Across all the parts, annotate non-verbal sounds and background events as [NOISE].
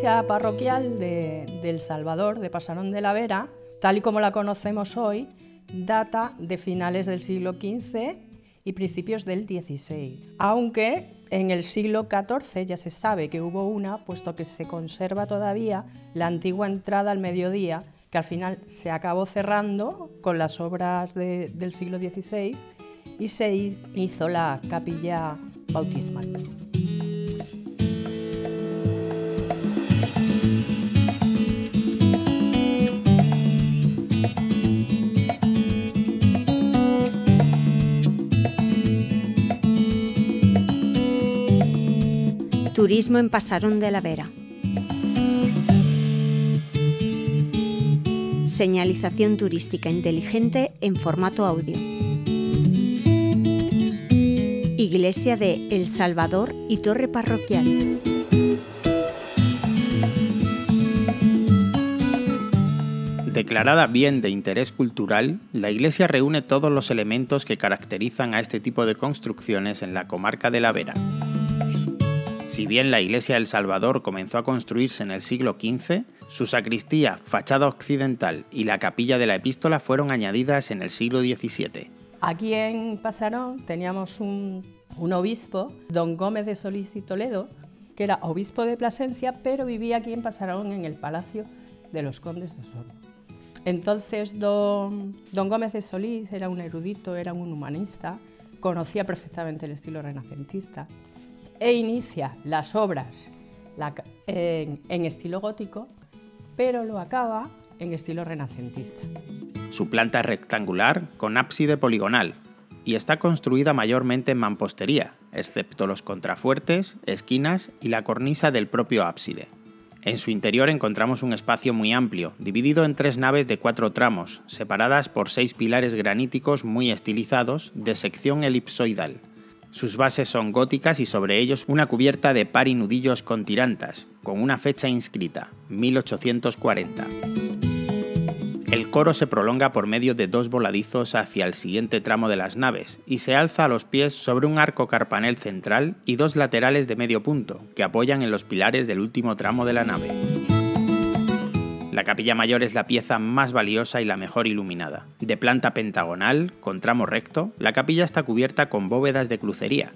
iglesia parroquial de, del Salvador, de Pasarón de la Vera, tal y como la conocemos hoy, data de finales del siglo XV y principios del XVI, aunque en el siglo XIV ya se sabe que hubo una, puesto que se conserva todavía la antigua entrada al mediodía, que al final se acabó cerrando con las obras del siglo XVI y se hizo la capilla bautismal. Turismo en Pasarón de la Vera. Señalización turística inteligente en formato audio. Iglesia de El Salvador y Torre Parroquial. Declarada bien de interés cultural, la iglesia reúne todos los elementos que caracterizan a este tipo de construcciones en la comarca de la Vera. Si bien la iglesia del Salvador comenzó a construirse en el siglo XV, su sacristía, fachada occidental y la capilla de la epístola fueron añadidas en el siglo XVII. Aquí en Pasarón teníamos un, obispo, don Gómez de Solís y Toledo, que era obispo de Plasencia, pero vivía aquí en Pasarón en el Palacio de los Condes de Osorno. Entonces, don Gómez de Solís era un erudito, era un humanista, conocía perfectamente el estilo renacentista e inicia las obras en, estilo gótico, pero lo acaba en estilo renacentista. Su planta es rectangular con ábside poligonal y está construida mayormente en mampostería, excepto los contrafuertes, esquinas y la cornisa del propio ábside. En su interior encontramos un espacio muy amplio, dividido en tres naves de cuatro tramos, separadas por seis pilares graníticos muy estilizados de sección elipsoidal. Sus bases son góticas y sobre ellos una cubierta de par y nudillos con tirantas, con una fecha inscrita, 1840. El coro se prolonga por medio de dos voladizos hacia el siguiente tramo de las naves y se alza a los pies sobre un arco carpanel central y dos laterales de medio punto que apoyan en los pilares del último tramo de la nave. La capilla mayor es la pieza más valiosa y la mejor iluminada. De planta pentagonal, con tramo recto, la capilla está cubierta con bóvedas de crucería.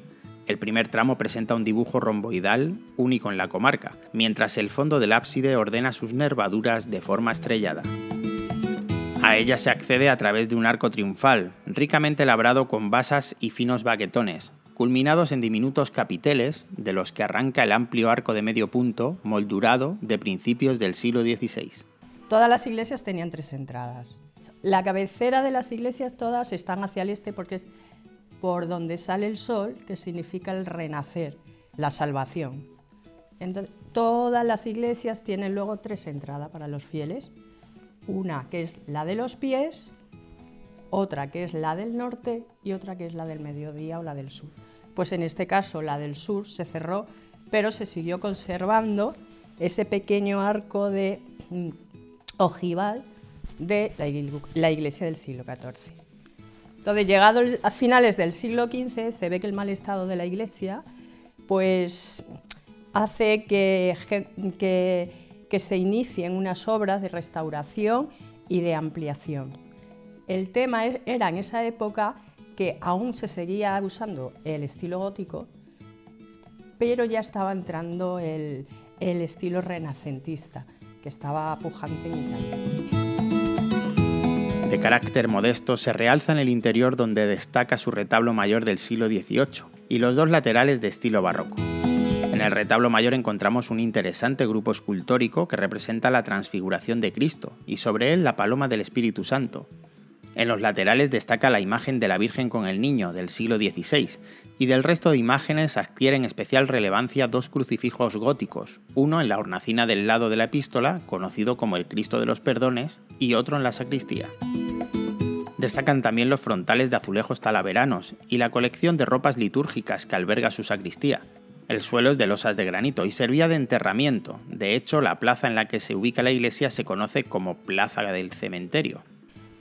El primer tramo presenta un dibujo romboidal único en la comarca, mientras el fondo del ábside ordena sus nervaduras de forma estrellada. A ella se accede a través de un arco triunfal, ricamente labrado con basas y finos baquetones, culminados en diminutos capiteles, de los que arranca el amplio arco de medio punto, moldurado de principios del siglo XVI. Todas las iglesias tenían tres entradas. La cabecera de las iglesias todas están hacia el este porque es por donde sale el sol, que significa el renacer, la salvación. Entonces, todas las iglesias tienen luego tres entradas para los fieles. Una que es la de los pies, otra que es la del norte y otra que es la del mediodía o la del sur. Pues en este caso la del sur se cerró, pero se siguió conservando ese pequeño arco de mm, ojival de la iglesia del siglo XIV. Entonces, llegado a finales del siglo XV, se ve que el mal estado de la iglesia pues, hace que, que, se inicien unas obras de restauración y de ampliación. El tema e-, era en esa época que aún se seguía usando el estilo gótico, pero ya estaba entrando el, estilo renacentista, que estaba pujante en Italia. De carácter modesto, se realza en el interior donde destaca su retablo mayor del siglo XVIII y los dos laterales de estilo barroco. En el retablo mayor encontramos un interesante grupo escultórico que representa la transfiguración de Cristo y sobre él la paloma del Espíritu Santo, en los laterales destaca la imagen de la Virgen con el Niño del siglo XVI, y del resto de imágenes adquieren especial relevancia dos crucifijos góticos, uno en la hornacina del lado de la epístola, conocido como el Cristo de los Perdones, y otro en la sacristía. Destacan también los frontales de azulejos talaveranos y la colección de ropas litúrgicas que alberga su sacristía. El suelo es de losas de granito y servía de enterramiento. De hecho, la plaza en la que se ubica la iglesia se conoce como Plaza del Cementerio.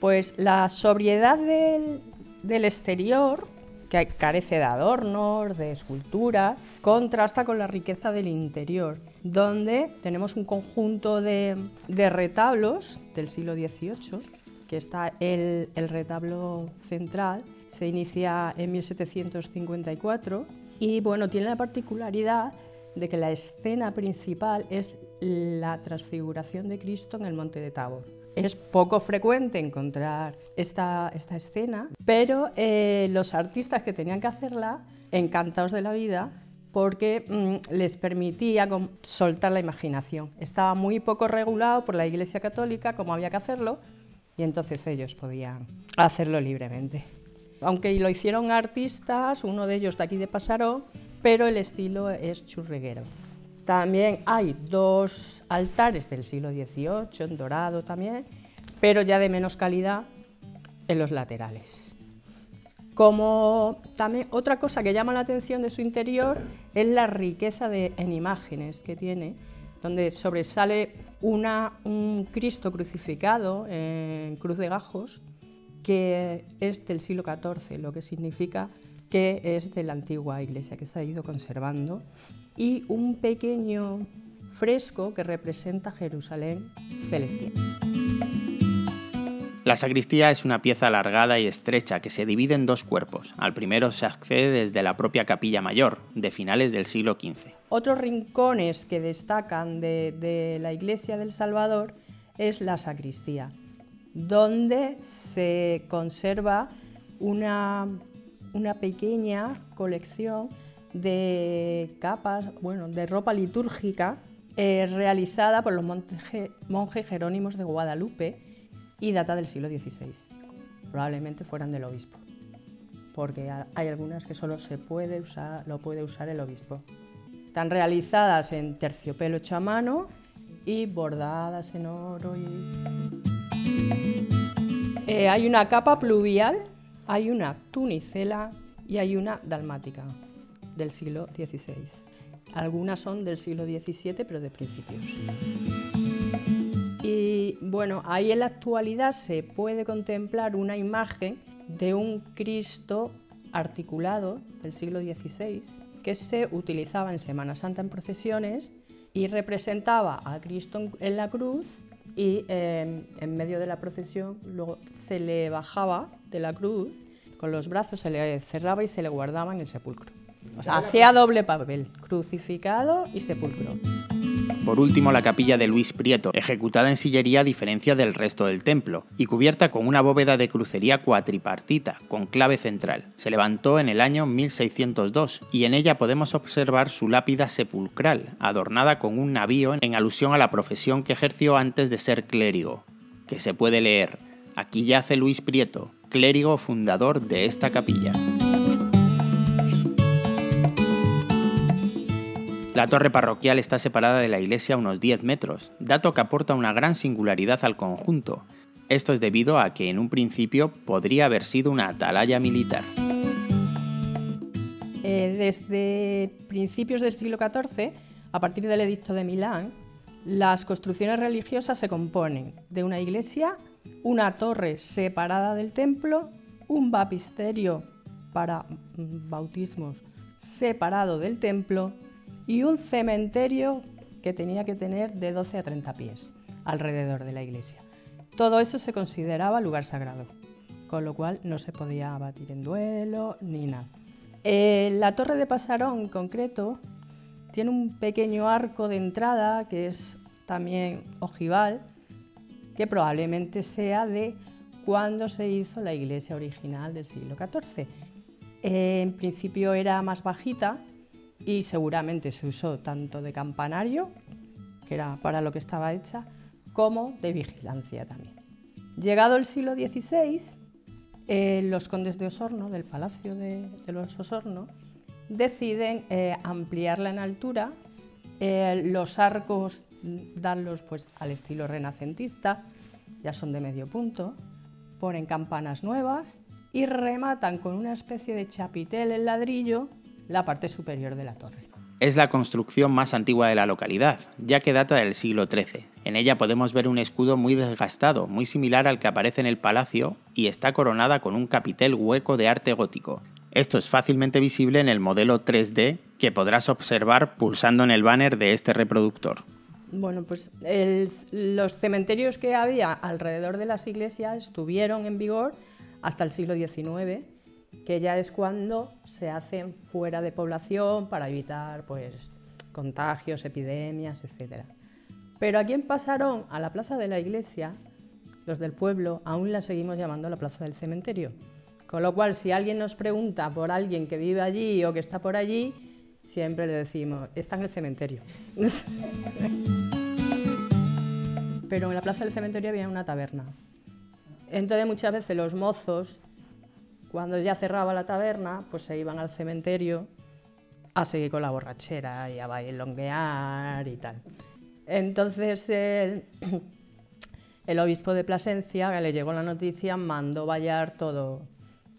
Pues la sobriedad del, exterior, que carece de adornos, de esculturas, contrasta con la riqueza del interior, donde tenemos un conjunto de, retablos del siglo XVIII, que está el, el retablo central, se inicia en 1754 y bueno, tiene la particularidad de que la escena principal es la transfiguración de Cristo en el monte de Tabor. Es poco frecuente encontrar esta, escena, pero eh, los artistas que tenían que hacerla, encantados de la vida, porque mm, les permitía soltar la imaginación. Estaba muy poco regulado por la Iglesia Católica, como había que hacerlo, y entonces ellos podían hacerlo libremente. Aunque lo hicieron artistas, uno de ellos de aquí de Pasarón, pero el estilo es churriguero. También hay dos altares del siglo XVIII, en dorado también, pero ya de menos calidad en los laterales. Como también otra cosa que llama la atención de su interior es la riqueza de, en imágenes que tiene, donde sobresale un Cristo crucificado en cruz de gajos, que es del siglo XIV, lo que significa que es de la antigua iglesia que se ha ido conservando, y un pequeño fresco que representa Jerusalén celestial. La sacristía es una pieza alargada y estrecha que se divide en dos cuerpos. Al primero se accede desde la propia capilla mayor, de finales del siglo XV. Otros rincones que destacan de, de la iglesia del Salvador es la sacristía, donde se conserva una una pequeña colección de capas, bueno, de ropa litúrgica eh, realizada por los monjes jerónimos de Guadalupe y data del siglo XVI. Probablemente fueran del obispo, porque hay algunas que solo se puede usar, lo puede usar el obispo. Están realizadas en terciopelo hecho a mano y bordadas en oro. Eh, hay una capa pluvial hay una tunicela y hay una dalmática del siglo XVI. Algunas son del siglo XVII, pero de principios. Y bueno, ahí en la actualidad se puede contemplar una imagen de un Cristo articulado del siglo XVI que se utilizaba en Semana Santa en procesiones y representaba a Cristo en la cruz y em, en medio de la procesión luego se le bajaba de la cruz, con los brazos se le cerraba y se le guardaba en el sepulcro. O sea, hacía doble papel, crucificado y sepulcro. Por último, la capilla de Luis Prieto, ejecutada en sillería a diferencia del resto del templo, y cubierta con una bóveda de crucería cuatripartita, con clave central. Se levantó en el año 1602 y en ella podemos observar su lápida sepulcral, adornada con un navío en alusión a la profesión que ejerció antes de ser clérigo, que se puede leer, aquí yace Luis Prieto, clérigo fundador de esta capilla. La torre parroquial está separada de la iglesia unos 10 metros, dato que aporta una gran singularidad al conjunto. Esto es debido a que en un principio podría haber sido una atalaya militar. Eh, desde principios del siglo XIV, a partir del Edicto de Milán, las construcciones religiosas se componen de una iglesia, una torre separada del templo, un baptisterio para mm, bautismos separado del templo y un cementerio que tenía que tener de 12 a 30 pies alrededor de la iglesia. Todo eso se consideraba lugar sagrado, con lo cual no se podía abatir en duelo ni nada. Eh, la torre de Pasarón en concreto tiene un pequeño arco de entrada que es también ojival, que probablemente sea de cuando se hizo la iglesia original del siglo XIV. en principio era más bajita y seguramente se usó tanto de campanario, que era para lo que estaba hecha, como de vigilancia también. Llegado el siglo XVI, eh, los condes de Osorno, del Palacio de, los Osorno, deciden eh, ampliarla en altura, eh, los arcos darlos pues, al estilo renacentista, ya son de medio punto, ponen campanas nuevas y rematan con una especie de chapitel en ladrillo la parte superior de la torre. Es la construcción más antigua de la localidad, ya que data del siglo XIII. En ella podemos ver un escudo muy desgastado, muy similar al que aparece en el palacio, y está coronada con un capitel hueco de arte gótico. Esto es fácilmente visible en el modelo 3D que podrás observar pulsando en el banner de este reproductor. Bueno, pues los cementerios que había alrededor de las iglesias estuvieron en vigor hasta el siglo XIX, que ya es cuando se hacen fuera de población para evitar pues, contagios, epidemias, etc. Pero aquí en Pasarón, a la plaza de la iglesia, los del pueblo aún la seguimos llamando la plaza del cementerio. Con lo cual, si alguien nos pregunta por alguien que vive allí o que está por allí, siempre le decimos, está en el cementerio. [LAUGHS] Pero en la plaza del cementerio había una taberna. Entonces muchas veces los mozos, cuando ya cerraba la taberna, pues se iban al cementerio a seguir con la borrachera y a bailonguear y tal. Entonces el, [CLEARS THROAT] el obispo de Plasencia, que le llegó la noticia, mandó vallar todo,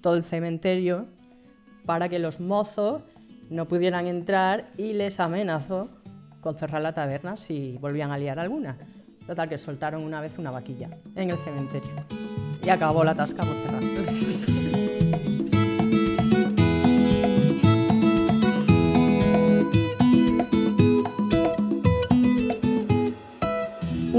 todo el cementerio para que los mozos no pudieran entrar y les amenazó con cerrar la taberna si volvían a liar alguna. Total, que soltaron una vez una vaquilla en el cementerio y acabó la tasca por cerrar. [LAUGHS]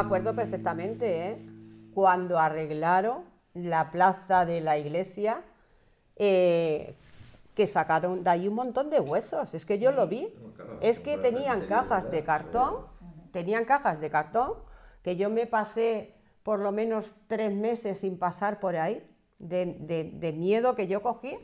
Acuerdo perfectamente, ¿eh? cuando arreglaron la plaza de la iglesia, eh, que sacaron de ahí un montón de huesos. Es que yo lo vi. Es que tenían cajas de cartón, tenían cajas de cartón, que yo me pasé por lo menos tres meses sin pasar por ahí, de, de miedo que yo cogí,